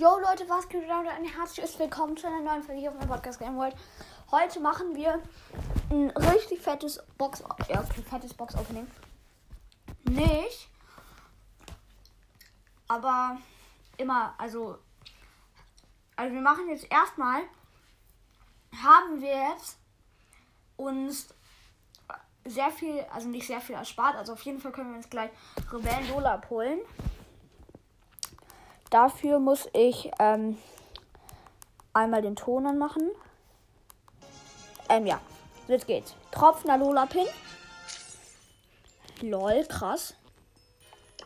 Yo Leute, was geht und ein herzliches Willkommen zu einer neuen Folge auf meinem Podcast Game World. Heute machen wir ein richtig fettes Box, ja, okay, fettes Box Opening. Nicht, aber immer, also, also wir machen jetzt erstmal, haben wir jetzt uns sehr viel, also nicht sehr viel erspart, also auf jeden Fall können wir uns gleich Rebellen Lola abholen. Dafür muss ich ähm, einmal den Ton anmachen. Ähm, ja. Jetzt geht's. Tropfender Lola Pin. Lol, krass.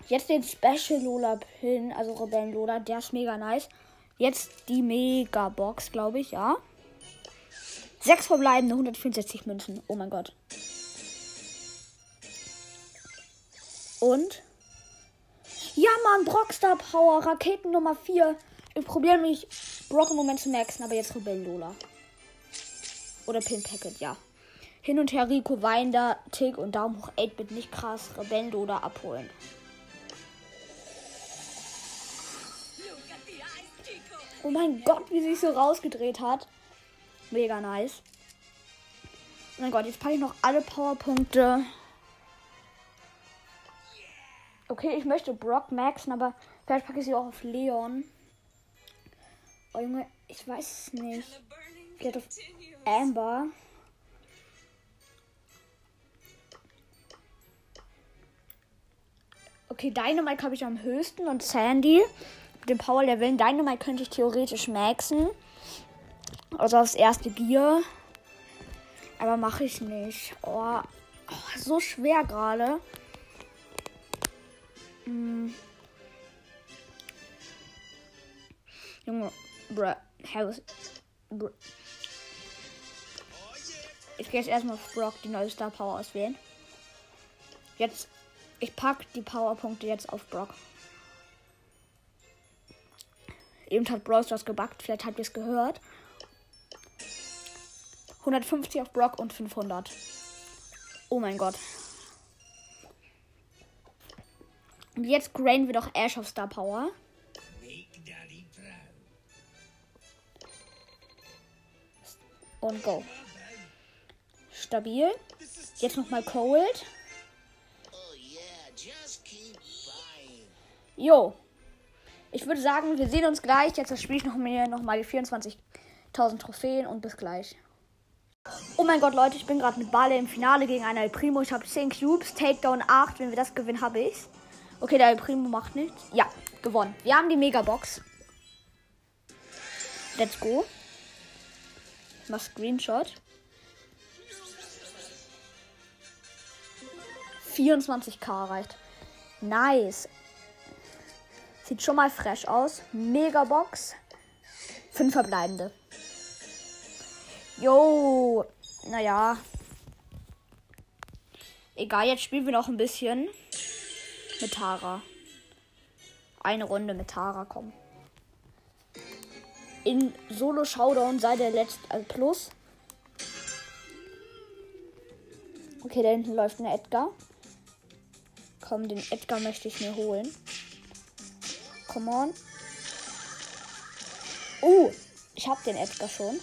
Jetzt den Special Lola Pin, also Rebellen Lola, der ist mega nice. Jetzt die Mega Box, glaube ich, ja. Sechs verbleibende 164 Münzen. Oh mein Gott. Und ja, Mann, Brockstar Power, Raketen Nummer 4. Ich probiere mich Brock im Moment zu maxen, aber jetzt Rebellen Lola. Oder Pin Packet, ja. Hin und her Rico, Weinder, Tick und Daumen hoch 8-Bit nicht krass. Rebellen Lola abholen. Oh mein Gott, wie sich so rausgedreht hat. Mega nice. Oh mein Gott, jetzt packe ich noch alle Powerpunkte Okay, ich möchte Brock maxen, aber vielleicht packe ich sie auch auf Leon. Oh Junge, ich weiß es nicht. Vielleicht auf Amber. Okay, Dynamite habe ich am höchsten und Sandy. Mit dem Power Level Dynamite könnte ich theoretisch maxen. Also aufs erste Gear. Aber mache ich nicht. Oh, oh so schwer gerade. Hm. Junge, bruh, Harris. Bruh. Ich gehe jetzt erstmal auf Brock die neue Star Power auswählen. Jetzt, ich packe die Powerpunkte jetzt auf Brock. Eben hat Brawl Stars gebackt, vielleicht habt ihr es gehört. 150 auf Brock und 500. Oh mein Gott. Und jetzt graden wir doch Ash auf Star Power. Und go. Stabil. Jetzt nochmal Cold. Jo. Ich würde sagen, wir sehen uns gleich. Jetzt spiele ich noch mir nochmal die 24.000 Trophäen und bis gleich. Oh mein Gott, Leute, ich bin gerade mit Bale im Finale gegen einen El Primo. Ich habe 10 Cubes, Takedown 8. Wenn wir das gewinnen, habe ich's. Okay, der Primo macht nichts. Ja, gewonnen. Wir haben die Megabox. Let's go. Ich mach Screenshot. 24k reicht. Nice. Sieht schon mal fresh aus. Megabox. Fünf verbleibende. Jo. Naja. Egal, jetzt spielen wir noch ein bisschen mit Tara. Eine Runde mit Tara kommen. In Solo Showdown sei der letzte äh, Plus. Okay, da hinten läuft ein Edgar. Komm, den Edgar möchte ich mir holen. Come on. Uh, ich hab den Edgar schon.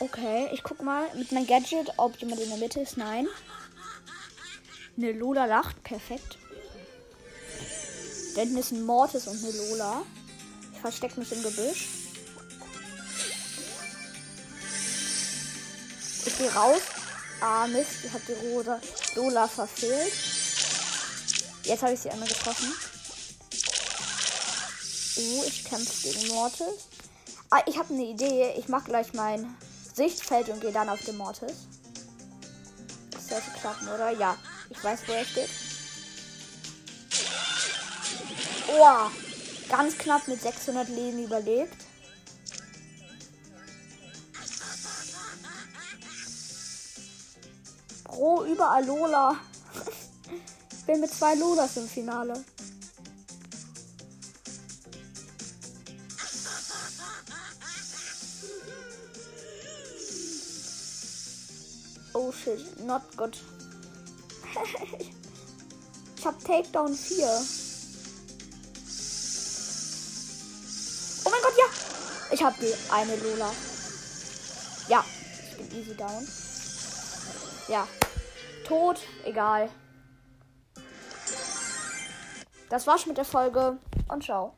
Okay, ich guck mal mit meinem Gadget, ob jemand in der Mitte ist. Nein. Eine Lola lacht. Perfekt. Hinten ist ein Mortis und eine Lola. Ich verstecke mich im Gebüsch. Ich gehe raus. Ah, Mist. Ich habe die rosa Lola verfehlt. Jetzt habe ich sie einmal getroffen. Uh, ich kämpfe gegen Mortis. Ah, ich habe eine Idee. Ich mache gleich mein Sichtfeld und gehe dann auf den Mortis. Das sollte klappen, oder? Ja. Ich weiß, wo er steht. Oh, ganz knapp mit 600 Leben überlebt. Bro, überall Lola. ich bin mit zwei Lolas im Finale. Oh shit, not good. ich hab Takedown 4. Oh mein Gott, ja! Ich hab die eine Lola. Ja, ich bin easy down. Ja. Tot, egal. Das war's mit der Folge und ciao.